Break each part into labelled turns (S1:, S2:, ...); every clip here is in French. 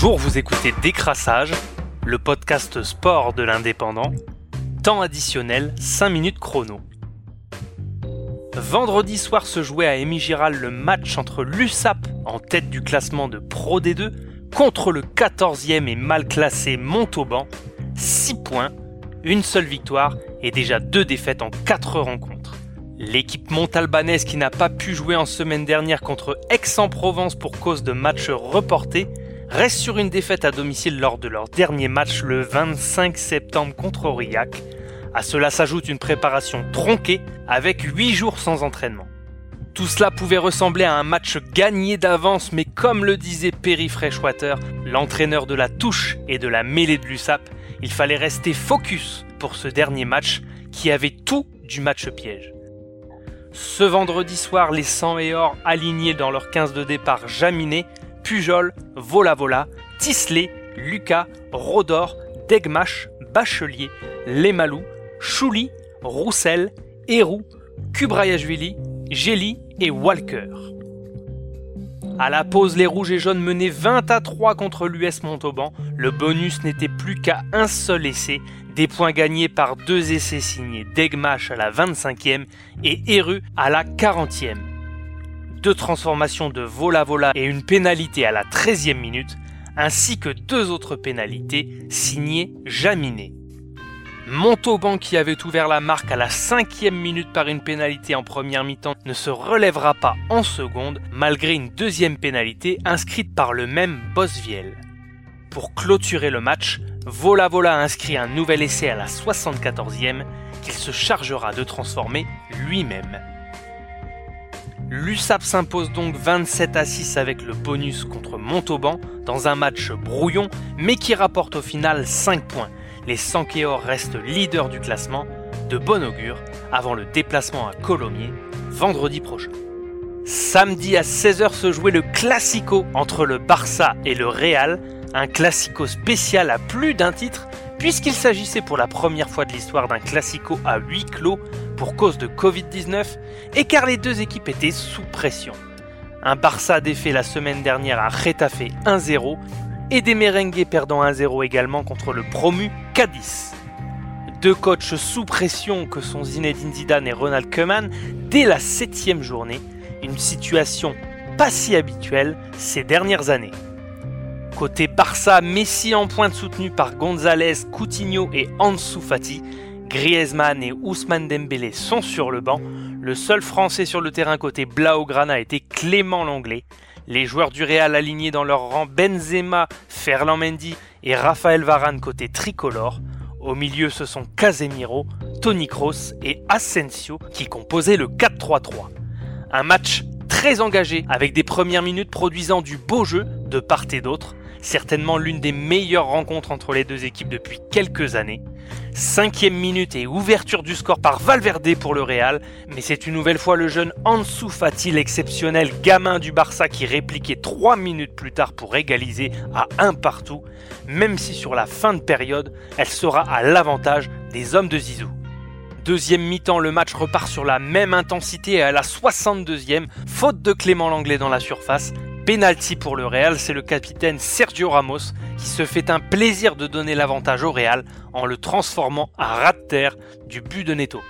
S1: Bonjour, vous écoutez Décrassage, le podcast sport de l'indépendant. Temps additionnel, 5 minutes chrono. Vendredi soir se jouait à Émigiral le match entre l'USAP, en tête du classement de Pro D2, contre le 14e et mal classé Montauban. 6 points, une seule victoire et déjà deux défaites en 4 rencontres. L'équipe montalbanaise qui n'a pas pu jouer en semaine dernière contre Aix-en-Provence pour cause de matchs reportés reste sur une défaite à domicile lors de leur dernier match le 25 septembre contre Aurillac. À cela s'ajoute une préparation tronquée avec 8 jours sans entraînement. Tout cela pouvait ressembler à un match gagné d'avance, mais comme le disait Perry Freshwater, l'entraîneur de la touche et de la mêlée de l'USAP, il fallait rester focus pour ce dernier match qui avait tout du match piège. Ce vendredi soir, les 100 et or alignés dans leur 15 de départ Jaminet Pujol, Vola Vola, Tisley, Lucas, Rodor, Degmash, Bachelier, Lemalou, Chouli, Roussel, Héroux, Kubrayashvili, Gély et Walker. À la pause, les rouges et jaunes menaient 20 à 3 contre l'US Montauban. Le bonus n'était plus qu'à un seul essai, des points gagnés par deux essais signés Degmash à la 25e et Héru à la 40e deux transformations de vola-vola et une pénalité à la 13e minute, ainsi que deux autres pénalités signées Jaminet. Montauban qui avait ouvert la marque à la cinquième minute par une pénalité en première mi-temps ne se relèvera pas en seconde malgré une deuxième pénalité inscrite par le même Bosviel. Pour clôturer le match, Vola Vola inscrit un nouvel essai à la 74e qu'il se chargera de transformer lui-même. L'USAP s'impose donc 27 à 6 avec le bonus contre Montauban dans un match brouillon mais qui rapporte au final 5 points. Les Sankéors restent leaders du classement, de bon augure, avant le déplacement à Colomiers vendredi prochain. Samedi à 16h se jouait le Classico entre le Barça et le Real, un Classico spécial à plus d'un titre puisqu'il s'agissait pour la première fois de l'histoire d'un Classico à huis clos pour cause de Covid-19 et car les deux équipes étaient sous pression. Un Barça défait la semaine dernière à Retafe 1-0 et des Merengues perdant 1-0 également contre le promu Cadiz. Deux coachs sous pression que sont Zinedine Zidane et Ronald Koeman dès la septième journée, une situation pas si habituelle ces dernières années. Côté Barça, Messi en pointe soutenu par González, Coutinho et Ansu Fati Griezmann et Ousmane Dembélé sont sur le banc. Le seul Français sur le terrain côté Blaugrana était Clément Langlais. Les joueurs du Real alignés dans leur rang Benzema, Ferland Mendy et Raphaël Varane côté tricolore. Au milieu, ce sont Casemiro, Tony Kroos et Asensio qui composaient le 4-3-3. Un match très engagé avec des premières minutes produisant du beau jeu de part et d'autre certainement l'une des meilleures rencontres entre les deux équipes depuis quelques années. Cinquième minute et ouverture du score par Valverde pour le Real, mais c'est une nouvelle fois le jeune Ansu Fati, l'exceptionnel gamin du Barça qui répliquait trois minutes plus tard pour égaliser à un partout, même si sur la fin de période, elle sera à l'avantage des hommes de Zizou. Deuxième mi-temps, le match repart sur la même intensité et à la 62e, faute de Clément Langlais dans la surface, Penalty pour le Real, c'est le capitaine Sergio Ramos qui se fait un plaisir de donner l'avantage au Real en le transformant à rat de terre du but de Neto.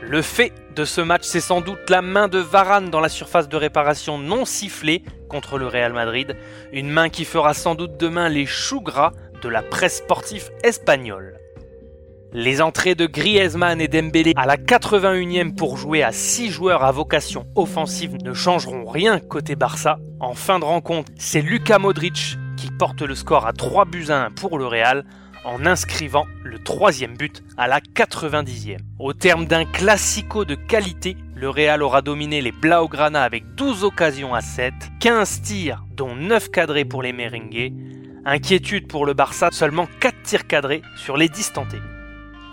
S1: Le fait de ce match, c'est sans doute la main de Varane dans la surface de réparation non sifflée contre le Real Madrid, une main qui fera sans doute demain les choux gras de la presse sportive espagnole. Les entrées de Griezmann et Dembélé à la 81e pour jouer à 6 joueurs à vocation offensive ne changeront rien côté Barça. En fin de rencontre, c'est Luka Modric qui porte le score à 3 buts à 1 pour le Real en inscrivant le troisième but à la 90e. Au terme d'un classico de qualité, le Real aura dominé les Blaugrana avec 12 occasions à 7, 15 tirs dont 9 cadrés pour les Merengues. Inquiétude pour le Barça, seulement 4 tirs cadrés sur les distantés.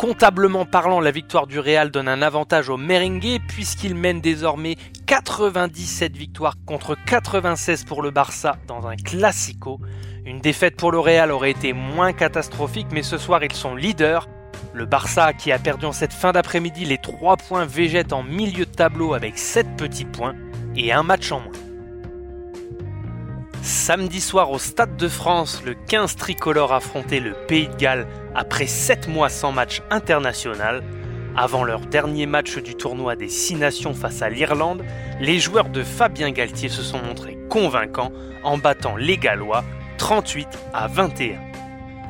S1: Comptablement parlant, la victoire du Real donne un avantage au merengue puisqu'il mène désormais 97 victoires contre 96 pour le Barça dans un classico. Une défaite pour le Real aurait été moins catastrophique mais ce soir ils sont leaders. Le Barça qui a perdu en cette fin d'après-midi les 3 points végète en milieu de tableau avec 7 petits points et un match en moins. Samedi soir au Stade de France, le 15 tricolore affrontait le Pays de Galles après 7 mois sans match international. Avant leur dernier match du tournoi des 6 nations face à l'Irlande, les joueurs de Fabien Galtier se sont montrés convaincants en battant les Gallois 38 à 21.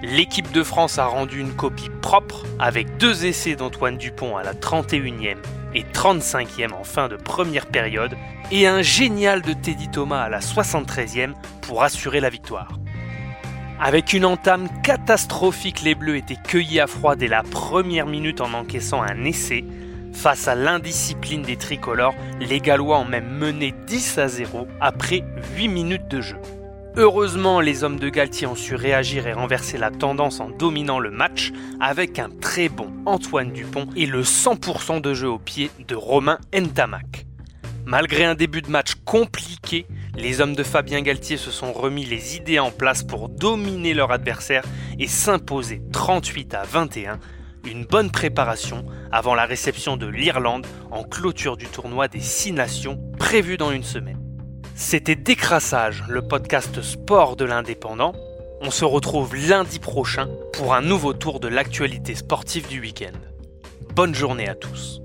S1: L'équipe de France a rendu une copie propre avec deux essais d'Antoine Dupont à la 31e et 35e en fin de première période et un génial de Teddy Thomas à la 73e pour assurer la victoire. Avec une entame catastrophique, les Bleus étaient cueillis à froid dès la première minute en encaissant un essai. Face à l'indiscipline des tricolores, les Gallois ont même mené 10 à 0 après 8 minutes de jeu. Heureusement, les hommes de Galtier ont su réagir et renverser la tendance en dominant le match avec un très bon Antoine Dupont et le 100% de jeu au pied de Romain Ntamak. Malgré un début de match compliqué, les hommes de Fabien Galtier se sont remis les idées en place pour dominer leur adversaire et s'imposer 38 à 21, une bonne préparation avant la réception de l'Irlande en clôture du tournoi des 6 nations prévu dans une semaine. C'était Décrassage, le podcast sport de l'indépendant. On se retrouve lundi prochain pour un nouveau tour de l'actualité sportive du week-end. Bonne journée à tous.